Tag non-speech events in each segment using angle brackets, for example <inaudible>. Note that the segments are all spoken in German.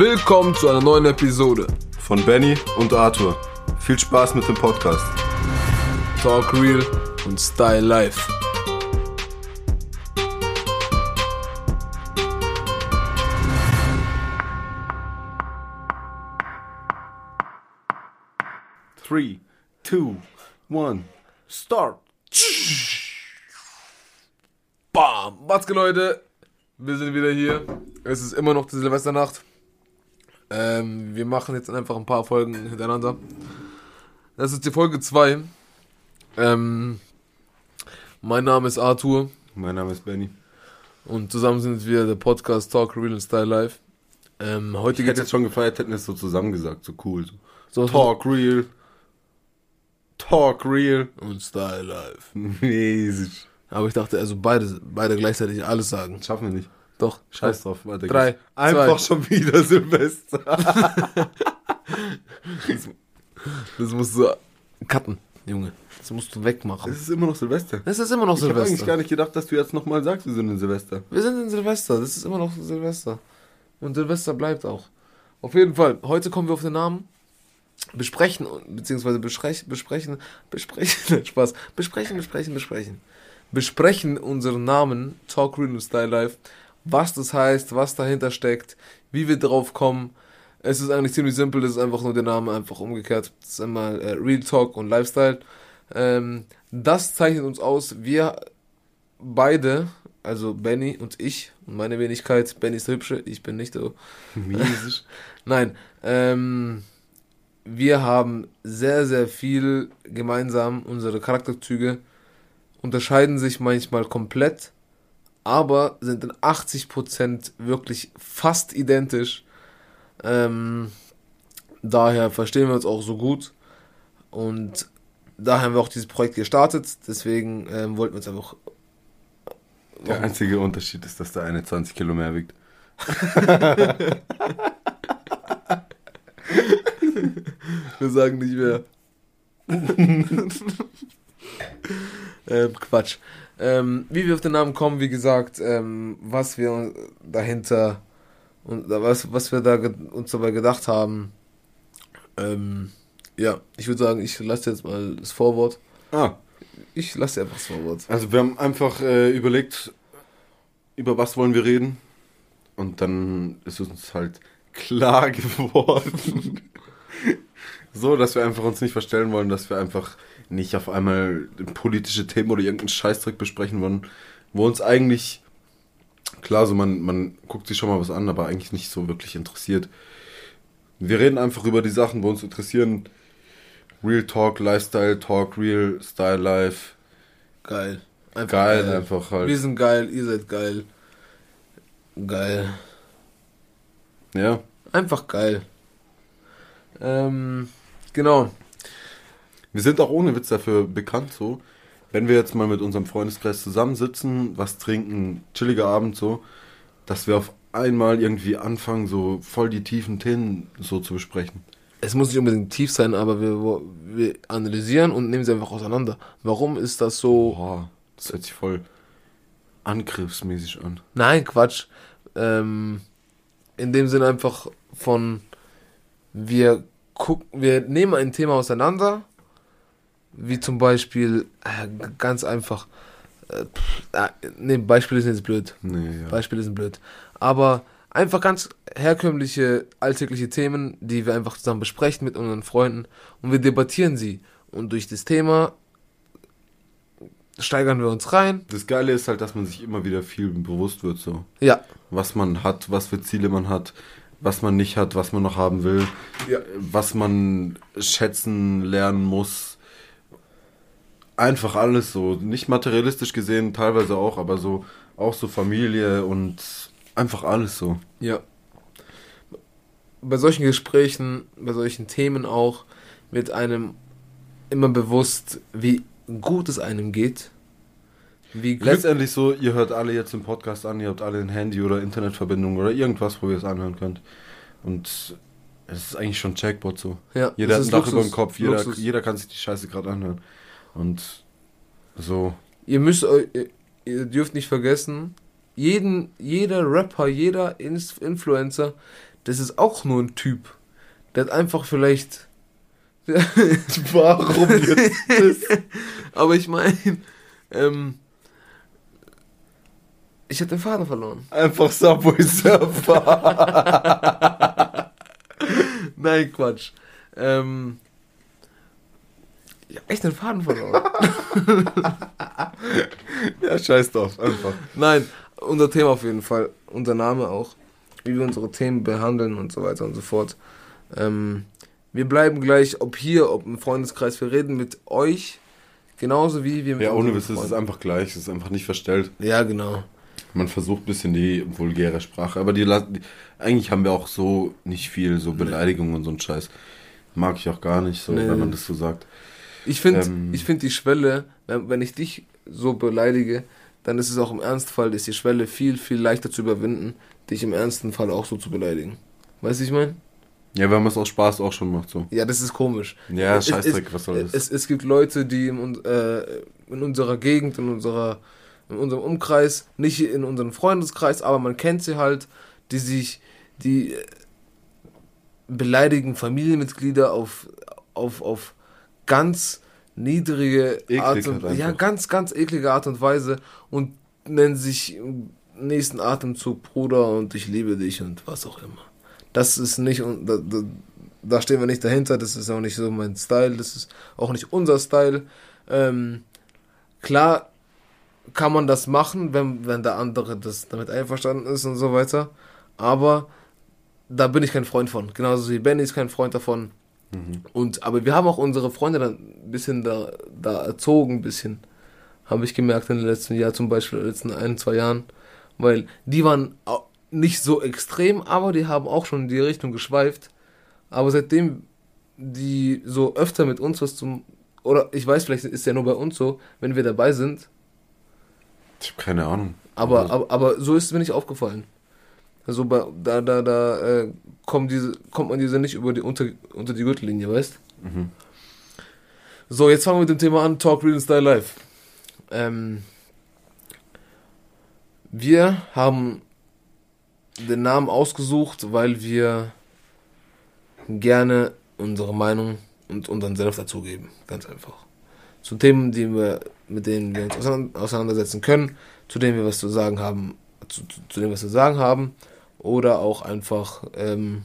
Willkommen zu einer neuen Episode von Benny und Arthur. Viel Spaß mit dem Podcast. Talk Real und Style Life. Three, two, one, start. Bam! Watzke Leute, wir sind wieder hier. Es ist immer noch die Silvesternacht. Ähm, wir machen jetzt einfach ein paar Folgen hintereinander. Das ist die Folge 2. Ähm, mein Name ist Arthur. Mein Name ist Benny. Und zusammen sind wir der Podcast Talk Real and Style Life. Ähm, heute ich hätte jetzt schon gefeiert, hätten es so zusammen gesagt, so cool. So. Talk Real. Talk Real. Und Style Life. <laughs> Mäßig. Aber ich dachte, also beide, beide gleichzeitig alles sagen. Schaffen wir nicht. Doch. Scheiß drauf. Weiter Drei. Einfach zwei. schon wieder <laughs> Silvester. Das musst du cutten, Junge. Das musst du wegmachen. Es ist immer noch Silvester. Es ist immer noch Ich habe eigentlich Silvester. gar nicht gedacht, dass du jetzt nochmal sagst, wir sind in Silvester. Wir sind in Silvester. Das ist immer noch Silvester. Und Silvester bleibt auch. Auf jeden Fall. Heute kommen wir auf den Namen. Besprechen, beziehungsweise besprechen, besprechen, besprechen, <laughs> Spaß. Besprechen, besprechen, besprechen. Besprechen unseren Namen, Talk Real Style Life. Was das heißt, was dahinter steckt, wie wir drauf kommen. Es ist eigentlich ziemlich simpel, das ist einfach nur der Name einfach umgekehrt. Das ist einmal äh, Real Talk und Lifestyle. Ähm, das zeichnet uns aus. Wir beide, also Benny und ich und meine Wenigkeit, Benny ist der Hübsche, ich bin nicht so. <laughs> Nein, ähm, wir haben sehr, sehr viel gemeinsam. Unsere Charakterzüge unterscheiden sich manchmal komplett, aber sind in 80% wirklich fast identisch. Ähm, daher verstehen wir uns auch so gut und daher haben wir auch dieses Projekt gestartet. Deswegen ähm, wollten wir uns einfach Der einzige Unterschied ist, dass der eine 20 Kilo mehr wiegt. <laughs> Wir sagen nicht mehr. <laughs> ähm, Quatsch. Ähm, wie wir auf den Namen kommen, wie gesagt, ähm, was wir dahinter und was, was wir da uns dabei gedacht haben. Ähm, ja, ich würde sagen, ich lasse jetzt mal das Vorwort. Ah, Ich lasse einfach das Vorwort. also wir haben einfach äh, überlegt, über was wollen wir reden. Und dann ist uns halt klar <laughs> geworden. So, dass wir einfach uns nicht verstellen wollen, dass wir einfach nicht auf einmal politische Themen oder irgendeinen Scheißdreck besprechen wollen, wo uns eigentlich, klar, so man, man guckt sich schon mal was an, aber eigentlich nicht so wirklich interessiert. Wir reden einfach über die Sachen, wo uns interessieren. Real Talk, Lifestyle Talk, Real Style Life. Geil. Einfach Geil, einfach halt. Wir sind geil, ihr seid geil. Geil. Ja. Einfach geil. Ähm, genau. Wir sind auch ohne Witz dafür bekannt, so. Wenn wir jetzt mal mit unserem Freundeskreis zusammensitzen, was trinken, chilliger Abend so, dass wir auf einmal irgendwie anfangen, so voll die tiefen Themen so zu besprechen. Es muss nicht unbedingt tief sein, aber wir, wir analysieren und nehmen sie einfach auseinander. Warum ist das so? Boah, das hört sich voll angriffsmäßig an. Nein, Quatsch. Ähm, in dem Sinne einfach von wir gucken, wir nehmen ein Thema auseinander, wie zum Beispiel äh, ganz einfach. Äh, äh, nee, Beispiele sind jetzt blöd. Nee, ja. Beispiele sind blöd. Aber einfach ganz herkömmliche, alltägliche Themen, die wir einfach zusammen besprechen mit unseren Freunden und wir debattieren sie. Und durch das Thema steigern wir uns rein. Das Geile ist halt, dass man sich immer wieder viel bewusst wird, so. Ja, Was man hat, was für Ziele man hat, was man nicht hat, was man noch haben will, Ja. was man schätzen lernen muss. Einfach alles so. Nicht materialistisch gesehen, teilweise auch, aber so auch so Familie und einfach alles so. ja. Bei solchen Gesprächen, bei solchen Themen auch, wird einem immer bewusst, wie gut es einem geht. Wie Glück Letztendlich so, ihr hört alle jetzt den Podcast an, ihr habt alle ein Handy oder Internetverbindung oder irgendwas, wo ihr es anhören könnt. Und es ist eigentlich schon Jackpot so. ja, Jeder hat ein Dach über dem Kopf, jeder, Luxus. jeder kann sich die Scheiße gerade anhören. Und so, Ihr müsst ihr, dürft nicht vergessen, jeden, jeder Rapper, jeder Influencer, das ist auch nur ein Typ. Der hat einfach vielleicht. <laughs> Warum jetzt <laughs> das? Aber ich meine, ähm, ich habe den Faden verloren. Einfach Subway Surfer. <laughs> Nein, Quatsch. Ähm, ich habe echt den Faden verloren. <laughs> ja, scheiß drauf, einfach. Nein, unser Thema auf jeden Fall. Unser Name auch. Wie wir unsere Themen behandeln und so weiter und so fort. Ähm, wir bleiben gleich, ob hier, ob im Freundeskreis, wir reden mit euch. Genauso wie wir mit Ja, ohne Witz, es ist einfach gleich, es ist einfach nicht verstellt. Ja, genau. Man versucht ein bisschen die vulgäre Sprache, aber die, die eigentlich haben wir auch so nicht viel, so Beleidigungen und so ein Scheiß. Mag ich auch gar nicht so, Nee. wenn man das so sagt. Ich finde Ähm. ich find die Schwelle, wenn, ich dich so beleidige, dann ist es auch im Ernstfall, ist die Schwelle viel, viel leichter zu überwinden, dich im ernsten Fall auch so zu beleidigen. Weißt du, ich meine? Ja, wenn man es aus Spaß auch schon macht, so. Ja, das ist komisch. Ja, Scheißdreck, was soll das? Es, es gibt Leute, die in, äh, in unserer Gegend, in, unserer, in unserem Umkreis, nicht in unserem Freundeskreis, aber man kennt sie halt, die sich, die äh, beleidigen Familienmitglieder auf, auf, auf ganz niedrige Eklig Art und, halt ja, ganz, ganz eklige Art und Weise und nennen sich im nächsten Atemzug Bruder und ich liebe dich und was auch immer. Das ist nicht, da, da, da stehen wir nicht dahinter, das ist auch nicht so mein Style, das ist auch nicht unser Style. Ähm, klar kann man das machen, wenn, wenn der andere das damit einverstanden ist und so weiter, aber da bin ich kein Freund von. Genauso wie Benny ist kein Freund davon. Mhm. Und, aber wir haben auch unsere Freunde dann ein bisschen da, da erzogen, ein bisschen. Habe ich gemerkt in den letzten Jahren, zum Beispiel in den letzten ein, zwei Jahren. Weil die waren nicht so extrem, aber die haben auch schon in die Richtung geschweift. Aber seitdem die so öfter mit uns was zum. Oder ich weiß, vielleicht ist ja nur bei uns so, wenn wir dabei sind. Ich habe keine Ahnung. Aber, Also, aber, aber so ist es mir nicht aufgefallen. Also bei, da, da, da äh, kommen diese, kommt man diese nicht über die unter, unter die Gürtellinie, weißt? Mhm. So, jetzt fangen wir mit dem Thema an, Talk Real and Style Live. Ähm, wir haben den Namen ausgesucht, weil wir gerne unsere Meinung und unseren Senf dazugeben. Ganz einfach. Zu Themen, die wir, mit denen wir uns auseinander- auseinandersetzen können, zu denen wir was zu sagen haben, zu, zu, wir was zu sagen haben, oder auch einfach, ähm,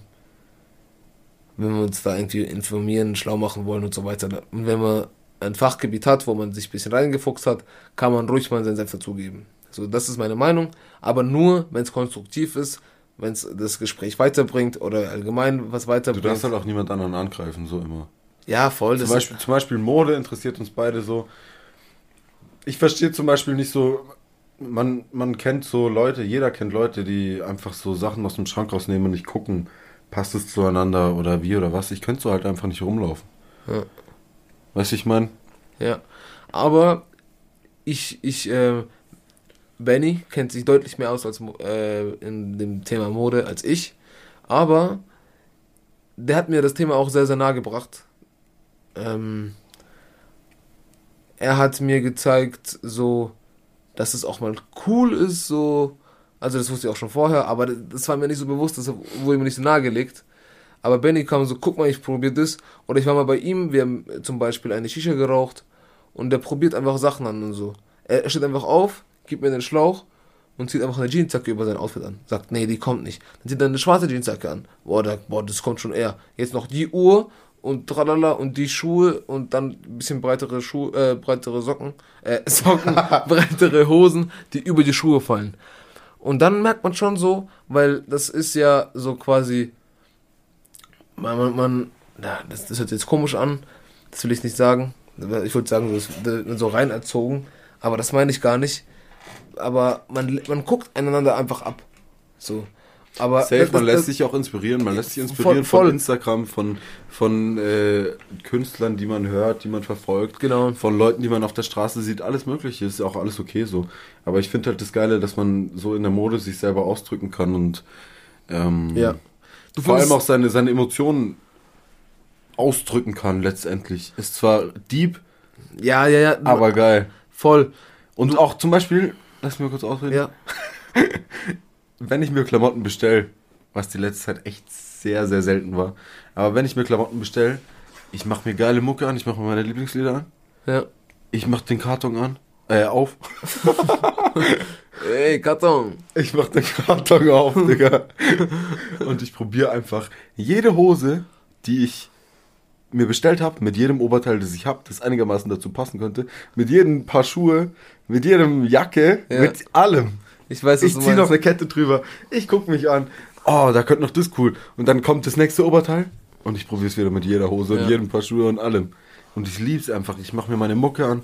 wenn wir uns da irgendwie informieren, schlau machen wollen und so weiter. Und wenn man ein Fachgebiet hat, wo man sich ein bisschen reingefuchst hat, kann man ruhig mal seinen Senf dazugeben. So, das ist meine Meinung, aber nur, wenn es konstruktiv ist, wenn es das Gespräch weiterbringt oder allgemein was Du weiterbringt. darfst halt auch niemand anderen angreifen, so immer. ja, voll. Zum Beispiel, zum Beispiel Mode interessiert uns beide so. Ich verstehe zum Beispiel nicht so, man, man kennt so Leute, jeder kennt Leute, die einfach so Sachen aus dem Schrank rausnehmen und nicht gucken, passt es zueinander oder wie oder was. Ich könnte so halt einfach nicht rumlaufen. Ja. Weißt du, ich meine? Ja, aber ich, ich, äh, Benny kennt sich deutlich mehr aus als äh, in dem Thema Mode als ich, aber der hat mir das Thema auch sehr, sehr nahe gebracht. Ähm, er hat mir gezeigt, so, dass es auch mal cool ist, so, also das wusste ich auch schon vorher, aber das war mir nicht so bewusst, das wurde mir nicht so nahegelegt. Aber Benny kam so, guck mal, ich probiere das. Oder ich war mal bei ihm, wir haben zum Beispiel eine Shisha geraucht und der probiert einfach Sachen an und so. Er steht einfach auf, gibt mir den Schlauch und zieht einfach eine Jeansjacke über sein Outfit an. Sagt, nee, die kommt nicht. Dann zieht er eine schwarze Jeansjacke an. Boah, da, boah, das kommt schon eher. Jetzt noch die Uhr und tralala und die Schuhe und dann ein bisschen breitere Schuhe, äh, breitere Socken, äh, <laughs> Socken, <laughs> breitere Hosen, die über die Schuhe fallen. Und dann merkt man schon so, weil das ist ja so quasi, man, man, man ja, das, das hört jetzt komisch an, das will ich nicht sagen. Ich würde sagen, ist so rein erzogen, aber das meine ich gar nicht. Aber man, man guckt einander einfach ab. So. Aber Safe, das- man das- lässt sich auch inspirieren. Man lässt sich inspirieren Voll- voll. von Instagram, von, von äh, Künstlern, die man hört, die man verfolgt. Genau. Von Leuten, die man auf der Straße sieht. Alles Mögliche. Ist ja auch alles okay so. Aber ich finde halt das Geile, dass man so in der Mode sich selber ausdrücken kann und ähm, Ja. Du vor allem auch seine, seine Emotionen ausdrücken kann letztendlich. Ist zwar deep, Ja, ja, ja. aber geil. voll. Und auch zum Beispiel, lass mich mal kurz ausreden, Ja. <laughs> wenn ich mir Klamotten bestelle was die letzte Zeit echt sehr, sehr selten war. Aber wenn ich mir Klamotten bestelle, ich mache mir geile Mucke an, ich mache mir meine Lieblingslieder an, Ja. ich mache den Karton an, äh, auf. <laughs> Ey, Karton. Ich mach den Karton auf, Digga. Und ich probiere einfach jede Hose, die ich mir bestellt habe, mit jedem Oberteil, das ich habe, das einigermaßen dazu passen könnte, mit jedem Paar Schuhe, mit jedem Jacke, Ja. mit allem. Ich weiß, was Ich ziehe noch eine Kette drüber, ich guck mich an, oh, da könnte noch das cool. Und dann kommt das nächste Oberteil und ich probiere es wieder mit jeder Hose Ja. und jedem Paar Schuhe und allem. Und ich lieb's einfach, ich mache mir meine Mucke an.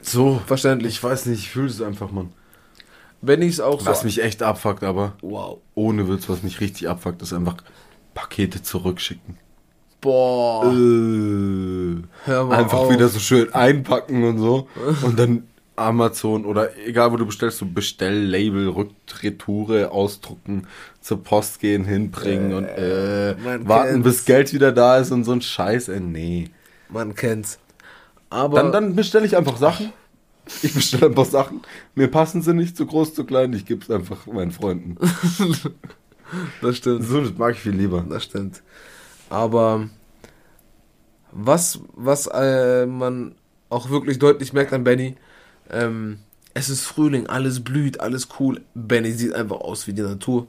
So, Verständlich. ich weiß nicht, ich fühle es einfach, Mann. Wenn ich es auch so. Was mich echt abfuckt, aber wow. ohne Witz, was mich richtig abfuckt, ist einfach Pakete zurückschicken. Boah. Äh, Hör mal einfach auf. wieder so schön einpacken und so. <laughs> Und dann Amazon oder egal wo du bestellst, so Bestelllabel, Rückretoure ausdrucken, zur Post gehen, hinbringen und äh, warten, kennt's. bis Geld wieder da ist und so ein Scheiß. Äh, nee. Man kennt's. Aber. Dann, dann bestelle ich einfach Sachen. Ich bestelle einfach Sachen. Mir passen sie nicht zu groß, zu klein. Ich gebe es einfach meinen Freunden. <laughs> das stimmt. So, das mag ich viel lieber. Das stimmt. Aber was, was äh, man auch wirklich deutlich merkt an Benny, ähm, es ist Frühling, alles blüht, alles cool. Benny sieht einfach aus wie die Natur.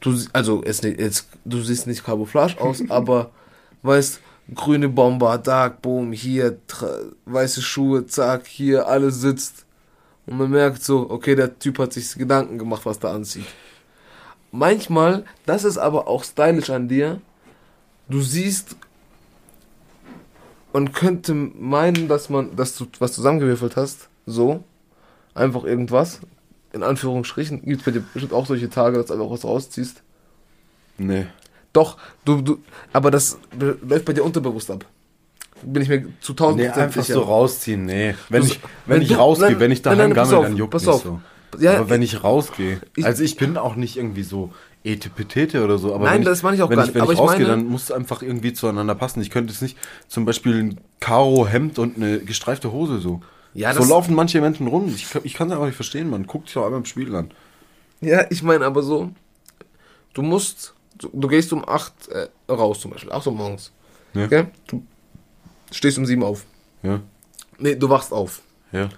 Du, also, es, jetzt, du siehst nicht Camouflage aus, <laughs> aber weißt, grüne Bomber, Dark Boom, hier, weiße Schuhe, zack, hier, alles sitzt. Und man merkt so, okay, der Typ hat sich Gedanken gemacht, was da anzieht. Manchmal, das ist aber auch stylisch an dir, du siehst und könnte meinen, dass man, dass du was zusammengewürfelt hast, so, einfach irgendwas, in Anführungsstrichen, gibt es bei dir bestimmt auch solche Tage, dass du einfach was rausziehst. Nee. Doch, du, du, aber das läuft bei dir unterbewusst ab. Bin ich mir zu tausend Nee, einfach sicher. so rausziehen, nee. Wenn Du- ich, wenn wenn ich du- rausgehe, nein, wenn ich daheim nein, gammel, auf, dann juckt pass mich auf. so. Ja, aber wenn ich rausgehe, ich- also ich bin auch nicht irgendwie so etepetete oder so, aber Nein, wenn ich, das meine ich auch gar ich, nicht. Wenn Aber ich ich rausgehe, meine- dann muss es einfach irgendwie zueinander passen. Ich könnte jetzt nicht zum Beispiel ein Karo-Hemd und eine gestreifte Hose so. Ja, so das- laufen manche Menschen rum. Ich, kann- ich kann es einfach nicht verstehen, man. Guckt sich auch einmal im Spiegel an. Ja, ich meine aber so, du musst, du, du gehst um 8 äh, raus zum Beispiel, 8 Uhr morgens. Ja. Okay? Du stehst um 7 auf. Ja, Nee, du wachst auf. ja.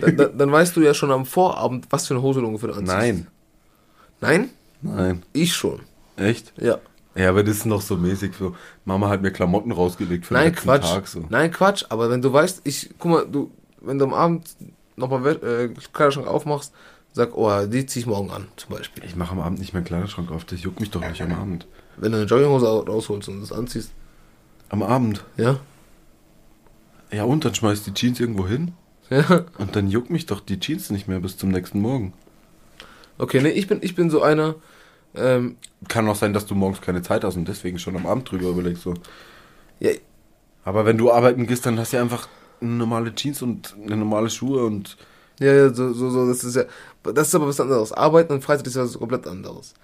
Dann, dann, <laughs> dann weißt du ja schon am Vorabend, was für eine Hose du ungefähr anziehst. Nein, Nein? Nein. Ich schon. Echt? Ja. Ja, aber das ist noch so mäßig so. Mama hat mir Klamotten rausgelegt für Nein, den Quatsch. Tag so. Nein, Quatsch. Aber wenn du weißt, ich, guck mal, du, wenn du am Abend nochmal äh, Kleiderschrank aufmachst, sag, oh, die zieh ich morgen an, zum Beispiel. Ich mache am Abend nicht meinen Kleiderschrank auf, das juckt mich doch nicht am Abend. Wenn du eine Jogginghose rausholst und das anziehst, Am Abend? ja? Ja, und dann schmeißt die Jeans irgendwo hin Ja. und dann juckt mich doch die Jeans nicht mehr bis zum nächsten Morgen. Okay, nee, ich bin, ich bin so einer, ähm, Kann auch sein, dass du morgens keine Zeit hast und deswegen schon am Abend drüber überlegst so. ja, Aber wenn du arbeiten gehst, dann hast du ja einfach normale Jeans und eine normale Schuhe und Ja, ja, so, so, so, das ist ja, das ist aber was anderes. Arbeiten und Freizeit ist ja was komplett anderes.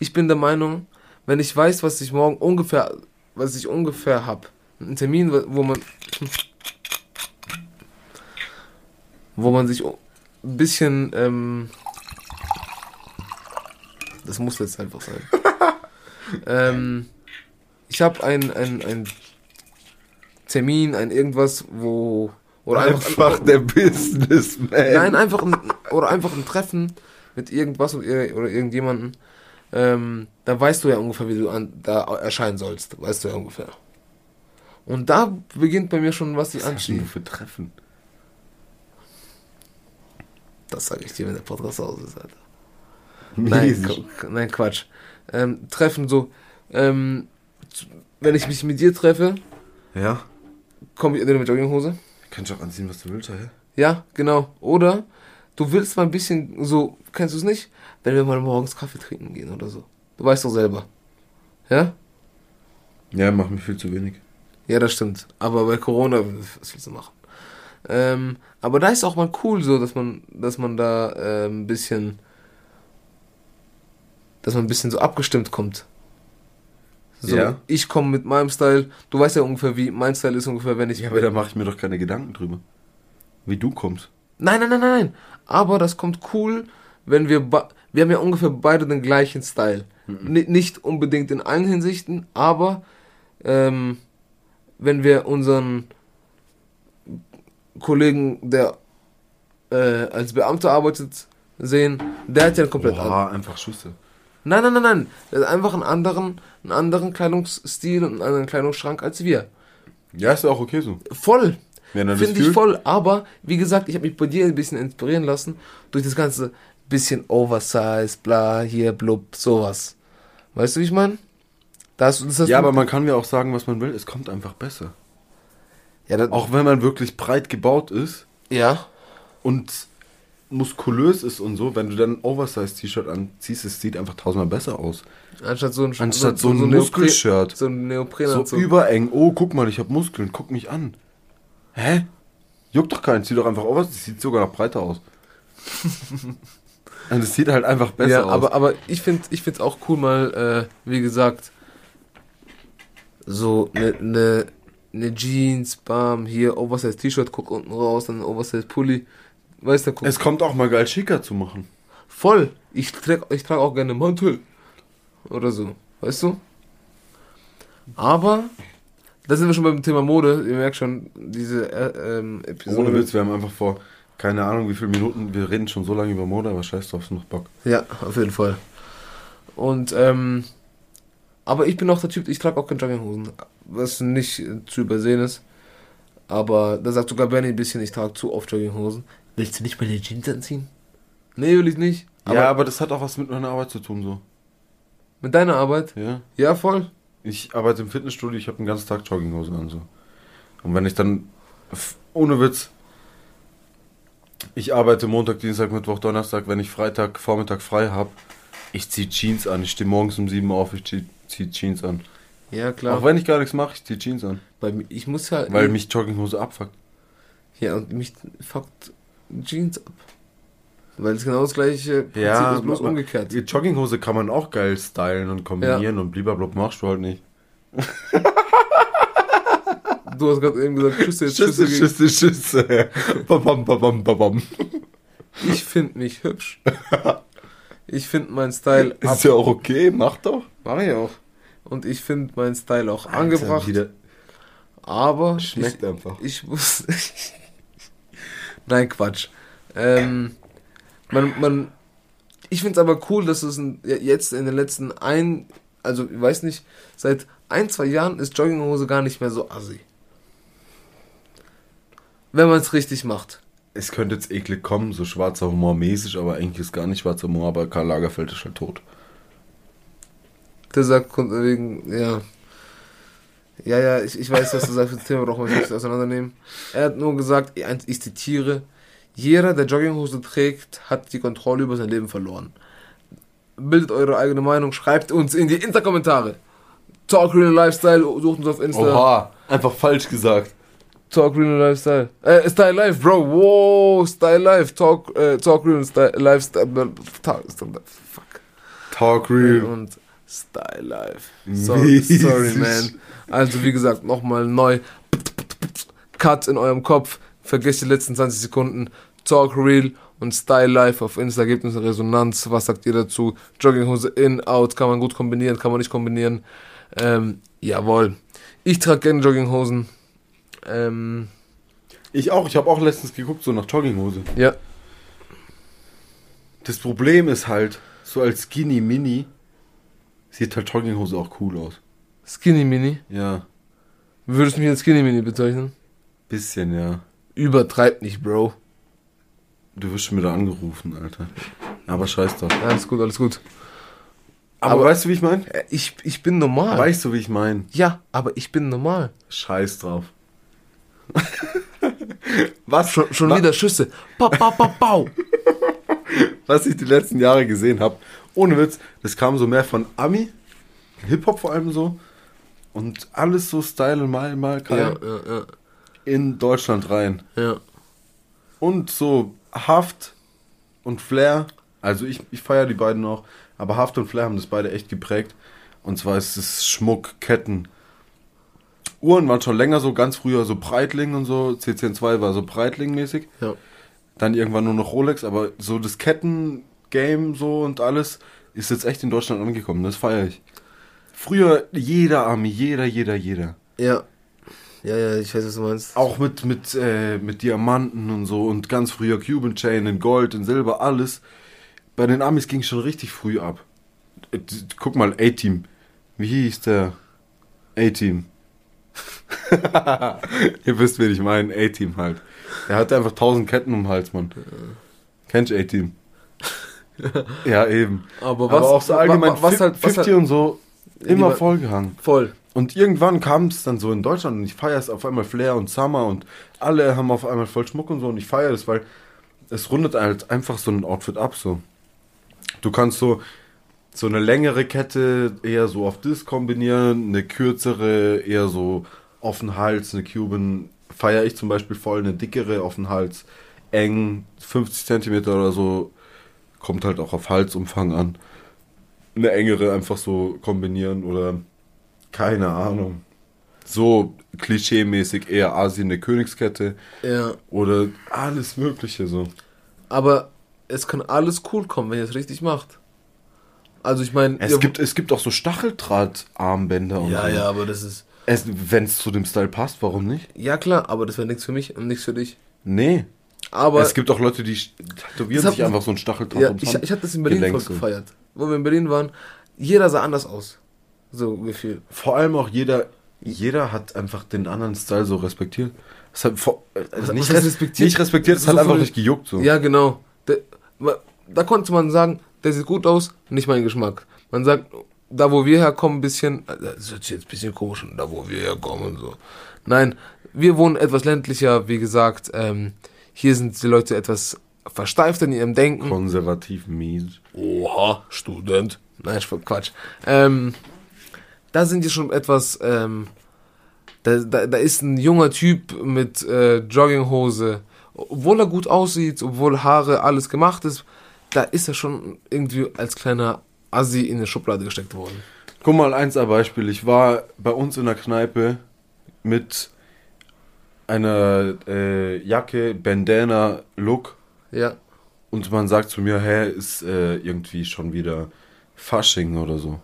Ich bin der Meinung, wenn ich weiß, was ich morgen ungefähr, was ich ungefähr hab, einen Termin, wo man, wo man sich ein bisschen, ähm, das muss jetzt einfach sein. <laughs> ähm, ich habe ein, ein, ein Termin, ein irgendwas, wo, oder einfach, der Businessman. Nein, einfach ein, oder einfach ein Treffen mit irgendwas oder irgendjemanden. Ähm, da weißt du ja ungefähr, wie du an, da erscheinen sollst. Weißt du ja ungefähr. Und da beginnt bei mir schon, was ich Was für Treffen? Das sage ich dir, wenn der Podcast aus ist, Alter. Nein, nein, Quatsch. Ähm, Treffen so. Ähm, wenn ich mich mit dir treffe, Ja? komme ich entweder mit Jogginghose. Kannst du auch anziehen, was du willst, hä? Ja, genau. Oder du willst mal ein bisschen so, kennst du es nicht? Wenn wir mal morgens Kaffee trinken gehen oder so. Du weißt doch selber. Ja? Ja, mach mich viel zu wenig. Ja, das stimmt. Aber bei Corona, was willst du machen? Ähm, aber da ist auch mal cool so, dass man, dass man da äh, ein bisschen, dass man ein bisschen so abgestimmt kommt. So, Ja. ich komme mit meinem Style. Du weißt ja ungefähr, wie mein Style ist ungefähr, wenn ich. Ja, aber da mache ich mir doch keine Gedanken drüber. Wie du kommst. Nein, nein, nein, nein, nein. Aber das kommt cool, wenn wir, wir haben ja ungefähr beide den gleichen Style. Ni- Nicht unbedingt in allen Hinsichten, aber ähm, wenn wir unseren Kollegen, der äh, als Beamter arbeitet, sehen, der hat ja komplett. Boah, einfach Schüsse. Nein, nein, nein, nein. Der hat einfach einen anderen, einen anderen Kleidungsstil und einen anderen Kleidungsschrank als wir. Ja, ist ja auch okay so. Voll. Das Finde ich fühlt. voll, aber wie gesagt, ich habe mich bei dir ein bisschen inspirieren lassen durch das ganze bisschen Oversize, bla, hier, blub, sowas. Weißt du, wie ich meine? Das, das hast Ja, aber man kann ja auch sagen, was man will. Es kommt einfach besser. ja, das, Auch wenn man wirklich breit gebaut ist ja, und muskulös ist und so, wenn du dann ein Oversize-T-Shirt anziehst, es sieht einfach tausendmal besser aus. anstatt so ein, Anstatt so ein Neopren- Muskelshirt. So ein So Neoprenanzug. übereng. Oh, guck mal, ich habe Muskeln. Guck mich an. Hä? Juckt doch keinen. Zieh doch einfach Oversize. Sieht sogar noch breiter aus. und <laughs> es sieht halt einfach besser ja, aus. aber, aber ich finde ich find's auch cool, mal, äh, wie gesagt, so eine ne, ne Jeans, bam, hier Oversize-T-Shirt, guck unten raus, dann Oversize-Pulli. Weißt du, guck. es kommt auch mal geil schicker zu machen. Voll. Ich trage ich trag auch gerne Mantel. Oder so. Weißt du? Aber, da sind wir schon beim Thema Mode. Ihr merkt schon, diese äh, ähm, Episode. Ohne Witz, wir haben einfach vor, keine Ahnung wie viele Minuten, wir reden schon so lange über Mode, aber scheiß drauf, ist noch Bock. Ja, auf jeden Fall. Und, ähm, aber ich bin auch der Typ, ich trage auch keine Jogginghosen. Was nicht zu übersehen ist. Aber da sagt sogar Benny ein bisschen, ich trage zu oft Jogginghosen. Willst du nicht meine Jeans anziehen? Nee, will ich nicht. Aber ja, aber das hat auch was mit meiner Arbeit zu tun, so. mit deiner Arbeit? Ja. Ja, voll. Ich arbeite im Fitnessstudio, ich habe den ganzen Tag Jogginghosen an, so. Und wenn ich dann, ohne Witz, ich arbeite Montag, Dienstag, Mittwoch, Donnerstag, wenn ich Freitag, Vormittag frei habe, ich ziehe Jeans an. Ich stehe morgens um 7 Uhr auf, ich ziehe zieh Jeans an. Ja, klar. Auch wenn ich gar nichts mache, ich ziehe Jeans an. Mir, ich muss ja. Weil mich Jogginghose abfuckt. Ja, und mich fuckt Jeans ab. Weil es genau das gleiche Prinzip Ja, ist, bloß umgekehrt. Die Jogginghose kann man auch geil stylen und kombinieren und blablabla machst du halt nicht. Du hast gerade eben gesagt, Schüsse, jetzt Schüsse. Schüsse, Schüsse, Schüsse. babam, babam, babam. Ich finde mich hübsch. Ich finde meinen Style ab. Ist ja auch okay, mach doch. Mach ich auch. Und ich finde meinen Style auch Alter, angebracht. Wieder. Aber Schmeckt ich, einfach. ich muss. <laughs> Nein, Quatsch. Ähm, man, man, ich finde es aber cool, dass es ein, jetzt in den letzten ein, also ich weiß nicht, seit ein, zwei Jahren ist Jogginghose gar nicht mehr so assi. Wenn man es richtig macht. Es könnte jetzt eklig kommen, so schwarzer Humor mäßig, aber eigentlich ist gar nicht schwarzer Humor, aber Karl Lagerfeld ist halt tot. Der sagt wegen, ja. Ja, ja, ich, ich weiß, was du sagst, das Thema brauchen wir nicht auseinandernehmen. Er hat nur gesagt, ich zitiere, jeder, der Jogginghose trägt, hat die Kontrolle über sein Leben verloren. Bildet eure eigene Meinung, schreibt uns in die Insta-Kommentare. Talk Real Lifestyle, sucht uns auf Insta. Oha, einfach falsch gesagt. Talk Real Lifestyle. Äh, Style Life, Bro. Wow, Style Life. Talk, äh, Talk Real Style Lifestyle. Talk, fuck. Talk real. und Style Life. <laughs> Sorry, Mäßig. sorry, man. Also, wie gesagt, nochmal neu. Cut in eurem Kopf. Vergesst die letzten 20 Sekunden. Talk Real und Style Life auf Insta. Gebt uns eine Resonanz. Was sagt ihr dazu? Jogginghose in, out. Kann man gut kombinieren, kann man nicht kombinieren. Ähm, jawohl. Ich trage gerne Jogginghosen. Ähm, Ich auch, ich habe auch letztens geguckt, so nach Jogginghose. ja. Das Problem ist halt, so als Skinny Mini sieht halt Jogginghose auch cool aus. Skinny Mini. Ja, Würdest du mich als Skinny Mini bezeichnen? bisschen, ja. Übertreib nicht, Bro. Du wirst schon wieder angerufen, Alter. Aber scheiß doch. Alles gut, alles gut. Aber, Aber- weißt du, wie ich meine? Äh, Ich, ich bin normal. Weißt du, wie ich meine? Ja, aber ich bin normal. Scheiß drauf. <laughs> was, Schon, schon wa- wieder Schüsse. Ba, ba, ba, bau. was ich die letzten Jahre gesehen habe, ohne Witz, das kam so mehr von Ami, Hip-Hop vor allem so, und alles so Style und mal, mal Ja, geil ja, in Deutschland rein. ja. ja. Und so Haft und Flair, also ich, ich feiere die beiden auch, aber Haft und Flair haben das beide echt geprägt. Und zwar ist es Schmuck, Ketten. Uhren waren schon länger so, ganz früher so Breitling und so. CCN2 war so Breitling-mäßig. ja. Dann irgendwann nur noch Rolex, aber so das Ketten, Game so und alles ist jetzt echt in Deutschland angekommen. Das feiere ich. Früher jeder Army, jeder, jeder, jeder. Ja. Ja, ja, ich weiß, was du meinst. Auch mit, mit, äh, mit Diamanten und so und ganz früher Cuban Chain in Gold, in Silber, alles. Bei den Amis ging schon richtig früh ab. Guck mal, A-Team. Wie hieß der? A-Team. <laughs> Ihr wisst, wen ich meine. A-Team halt. Er hatte einfach tausend Ketten um den Hals, Mann. Kennst du A-Team? <laughs> ja, eben. Aber Aber was- auch so allgemein wa- was halt- was 50 halt- und so immer vollgehangen. Voll. Und irgendwann kam es dann so in Deutschland und ich feiere es auf einmal Flair und Summer und alle haben auf einmal voll Schmuck und so und ich feiere das, weil es rundet halt einfach so ein Outfit ab so. Du kannst so so eine längere Kette eher so auf das kombinieren, eine kürzere eher so auf den Hals, eine Cuban feiere ich zum Beispiel voll, eine dickere auf den Hals, eng, 50 Zentimeter oder so, kommt halt auch auf Halsumfang an. Eine engere einfach so kombinieren oder keine Ahnung. So klischee-mäßig eher Asien eine Königskette Ja. oder alles Mögliche so. Aber es kann alles cool kommen, wenn ihr es richtig macht. Also ich meine, Es gibt, es gibt auch so Stacheldrahtarmbänder und ja, so. ja, aber das ist Es, Wenn es zu dem Style passt, warum nicht? ja klar, aber das wäre nichts für mich und nichts für dich. Nee. Aber es gibt auch Leute, die tätowieren sich einfach so ein Stacheldraht ja, ich, ich hatte das in Berlin voll gefeiert. Wo wir in Berlin waren, jeder sah anders aus. So gefühlt. Vor allem auch jeder, jeder hat einfach den anderen Style so respektiert. Es hat vor, äh, Was- nicht, res- respektiert? nicht respektiert, es So hat einfach nicht gejuckt. So. Ja, genau. Da, da konnte man sagen, der sieht gut aus, nicht mein Geschmack. Man sagt, da wo wir herkommen, ein bisschen, äh, das sich jetzt ein bisschen komisch da wo wir herkommen und so. Nein, wir wohnen etwas ländlicher, wie gesagt, ähm, hier sind die Leute etwas versteift in ihrem Denken. Konservativ mies. Oha, Student. Nein, Quatsch. Ähm, da sind die schon etwas, ähm, da, da, da ist ein junger Typ mit äh, Jogginghose, obwohl er gut aussieht, obwohl Haare, alles gemacht ist, da ist er schon irgendwie als kleiner Assi in eine Schublade gesteckt worden. Guck mal, eins ein Beispiel. Ich war bei uns in der Kneipe mit einer äh, Jacke, Bandana, Look Ja, und man sagt zu mir, hä, ist äh, irgendwie schon wieder Fasching oder so.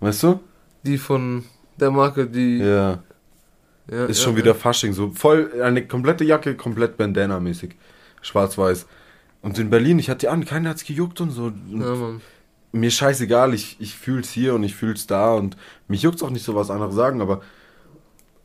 Weißt du? die von der Marke, die... Ja. ja, Ist ja, schon ja. wieder Fasching, so voll, eine komplette Jacke, komplett Bandana-mäßig. Schwarz-Weiß. Und in Berlin, ich hatte die an, keiner hat's gejuckt und so. Und Ja, Mann. mir scheißegal, ich, ich fühl's hier und ich fühl's da und mich juckt's auch nicht so, was andere sagen, aber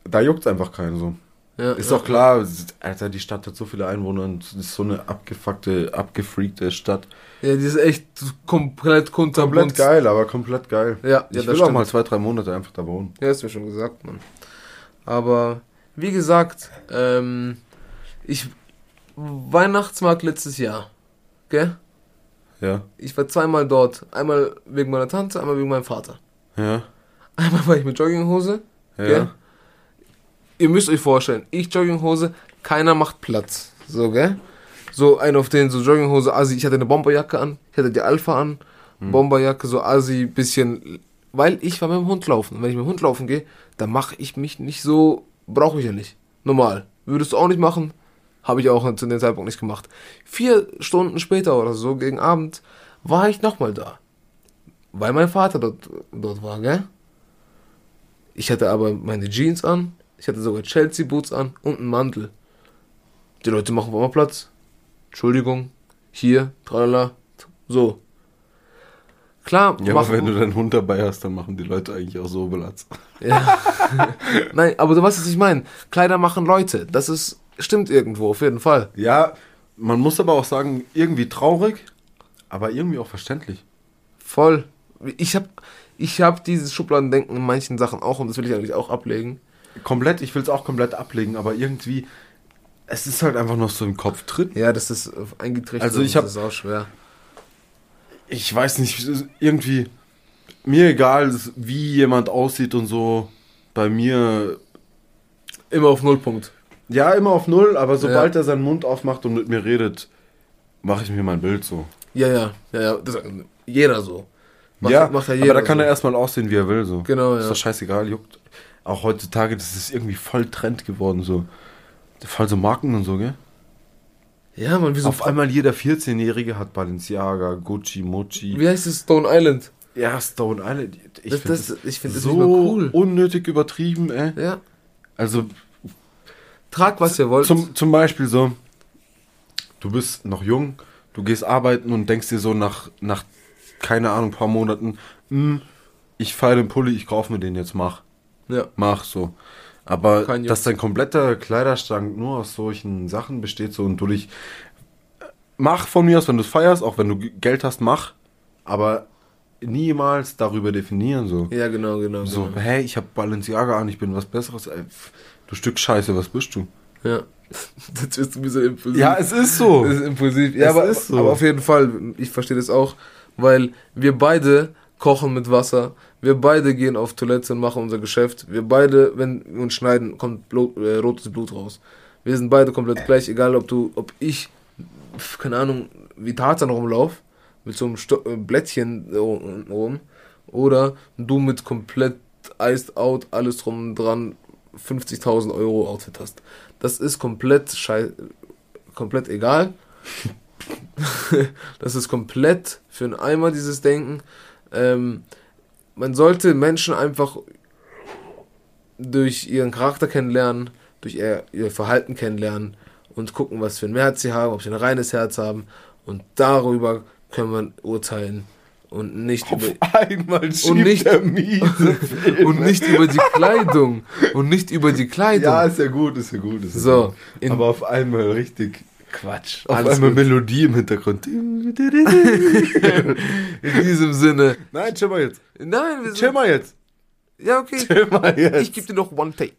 da juckt's einfach keinen so. Ja, Ist ja. doch klar, Alter, die Stadt hat so viele Einwohner und ist so eine abgefuckte, abgefreakte Stadt. Ja, die ist echt komplett kunterbunt. Komplett geil, aber komplett geil. Ja, ja, ich das will auch stimmt. mal zwei, drei Monate einfach da wohnen. Ja, ist mir schon gesagt, Mann. Aber wie gesagt, ähm, ich Weihnachtsmarkt letztes Jahr, gell? Ja, Ich war zweimal dort. Einmal wegen meiner Tante, einmal wegen meinem Vater. ja, Einmal war ich mit Jogginghose. ja. Gell? Ihr müsst euch vorstellen, ich Jogginghose, keiner macht Platz. So, gell? So ein auf den, so Jogginghose, Asi, ich hatte eine Bomberjacke an, ich hatte die Alpha an, Bomberjacke, so Asi, bisschen, weil ich war mit dem Hund laufen. Und wenn ich mit dem Hund laufen gehe, dann mache ich mich nicht so, brauche ich ja nicht. Normal. Würdest du auch nicht machen, habe ich auch zu dem Zeitpunkt nicht gemacht. Vier Stunden später oder so, gegen Abend, war ich nochmal da. Weil mein Vater dort, dort war, gell? Ich hatte aber meine Jeans an, ich hatte sogar Chelsea Boots an und einen Mantel. Die Leute machen einmal Platz. Entschuldigung, hier, tralala, so. Klar, Ja, machen- aber wenn du deinen Hund dabei hast, dann machen die Leute eigentlich auch so Platz. ja. <laughs> Nein, aber du weißt, was ich meine. Kleider machen Leute. Das ist, stimmt irgendwo, auf jeden Fall. Ja, man muss aber auch sagen, irgendwie traurig, aber irgendwie auch verständlich. Voll. Ich hab, ich hab dieses Schubladendenken in manchen Sachen auch und das will ich eigentlich auch ablegen. Komplett, ich will es auch komplett ablegen, aber irgendwie, es ist halt einfach noch so im Kopf drin. Ja, das ist eingetrichtert. Also ich und hab- Das ist auch schwer. Ich weiß nicht, irgendwie, mir egal, wie jemand aussieht und so, bei mir, Immer auf Nullpunkt. ja, immer auf Null, aber sobald er seinen Mund aufmacht und mit mir redet, mache ich mir mein Bild so. Ja, ja, ja, ja. Das, jeder so. Macht- ja, macht ja aber jeder da kann so. er erstmal aussehen, wie er will, so. Genau, Ist ja. doch scheißegal, juckt. Auch heutzutage, das ist irgendwie voll Trend geworden, so. Voll so Marken und so, gell? Ja, man, wie so. Auf einmal jeder 14-Jährige hat Balenciaga, Gucci, Mochi. Wie heißt es? Stone Island. Ja, Stone Island. Ich finde das- das, ich find das so cool. unnötig übertrieben, ey. Ja. Also Trag, was ihr wollt. zum, zum Beispiel so, du bist noch jung, du gehst arbeiten und denkst dir so nach, nach keine Ahnung, paar Monaten, hm, ich feiere den Pulli, ich kaufe mir den jetzt, mach. Ja. Mach so. Aber Kein dass dein kompletter Kleiderschrank nur aus solchen Sachen besteht so und du dich mach von mir aus, wenn du es feierst, auch wenn du Geld hast, mach, aber niemals darüber definieren so. Ja, genau, genau. So, genau. hey, ich habe Balenciaga an, ich bin was besseres. Ey, du Stück Scheiße, was bist du? Ja. <laughs> Das wirst du ein bisschen impulsiv. Ja, es ist so. Das ist impulsiv. Ja, Es aber, ist so. aber auf jeden Fall, ich verstehe das auch, weil wir beide kochen mit Wasser, wir beide gehen auf Toilette und machen unser Geschäft, wir beide, wenn wir uns schneiden, kommt Blut, äh, rotes Blut raus. Wir sind beide komplett gleich, egal ob du, ob ich, keine Ahnung, wie Tarzan rumlauf, mit so einem Sto äh, Blättchen rum, oder du mit komplett iced out, alles drum und dran, 50.000 Euro Outfit hast. Das ist komplett schei komplett egal. <laughs> <laughs> das ist komplett für einen Eimer, dieses Denken. Ähm, man sollte Menschen einfach durch ihren Charakter kennenlernen, durch ihr, ihr Verhalten kennenlernen und gucken, was für ein Herz sie haben, ob sie ein reines Herz haben. Und darüber können wir urteilen und nicht über, einmal schiebt nicht- <laughs> und nicht über die Kleidung und nicht über die Kleidung. Ja, ist ja gut, ist ja gut. Ist ja So, gut. aber auf einmal richtig Quatsch. Auf Alles einmal gut. Melodie im Hintergrund. <laughs> In diesem Sinne. Nein, chill mal jetzt. Nein, wir sind, Chill mal jetzt. Ja, okay. <laughs> Chill mal jetzt. Ich gebe dir noch One Take.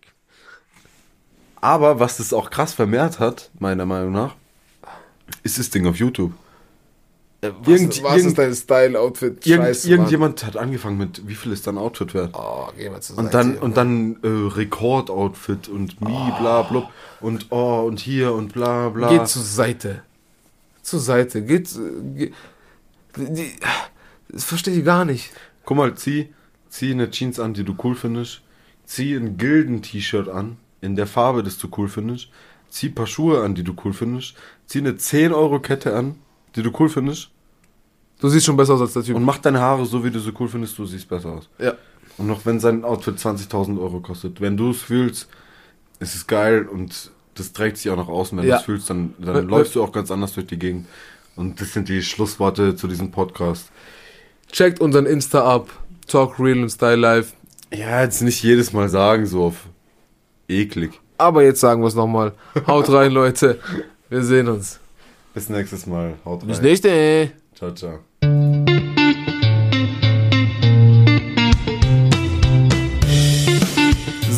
Aber was das auch krass vermehrt hat, meiner Meinung nach, ist das Ding auf YouTube. Was, Irgend- was irgend- ist dein Style, Outfit? Irgend, Scheiße, irgendjemand hat angefangen mit, wie viel ist dein Outfit wert? Oh, geh mal zur Und Seite, dann, und dann äh, Rekordoutfit und mi, bla, blub. Und oh, und hier und bla, bla. Geht zur Seite. Zur Seite. Geht. äh, Ge die, das verstehe ich gar nicht. Guck mal, zieh, zieh eine Jeans an, die du cool findest. Zieh ein Gilden-T-Shirt an, in der Farbe, das du cool findest. Zieh ein paar Schuhe an, die du cool findest. Zieh eine 10-Euro-Kette an, die du cool findest. Du siehst schon besser aus als der Typ. Und mach deine Haare so, wie du sie cool findest, du siehst besser aus. ja. Und noch wenn sein Outfit 20.000 Euro kostet. Wenn du es fühlst, ist es geil und das trägt sich auch noch aus. Und wenn Ja. du es fühlst, dann, dann Äh, läufst du auch ganz anders durch die Gegend. Und das sind die Schlussworte zu diesem Podcast. Checkt unseren Insta ab. Talk Real und Style Life. Ja, jetzt nicht jedes Mal sagen, so auf eklig. Aber jetzt sagen wir es nochmal. Haut rein, <laughs> Leute. Wir sehen uns. Bis nächstes Mal. Haut rein. Bis nächste. Ciao, ciao.